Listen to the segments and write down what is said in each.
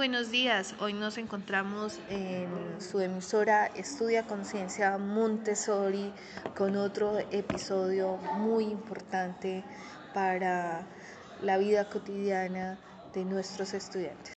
buenos días. Hoy nos encontramos en su emisora Estudia Conciencia Montessori con otro episodio muy importante para la vida cotidiana de nuestros estudiantes.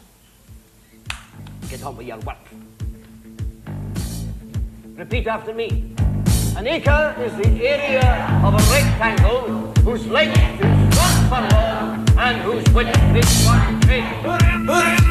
Get on with your work. Repeat after me. An acre is the area of a rectangle whose length is one furlong and whose width is one psychotic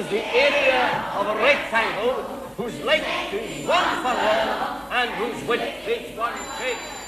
is the area of a rectangle whose length is one furlong and whose width is one inch?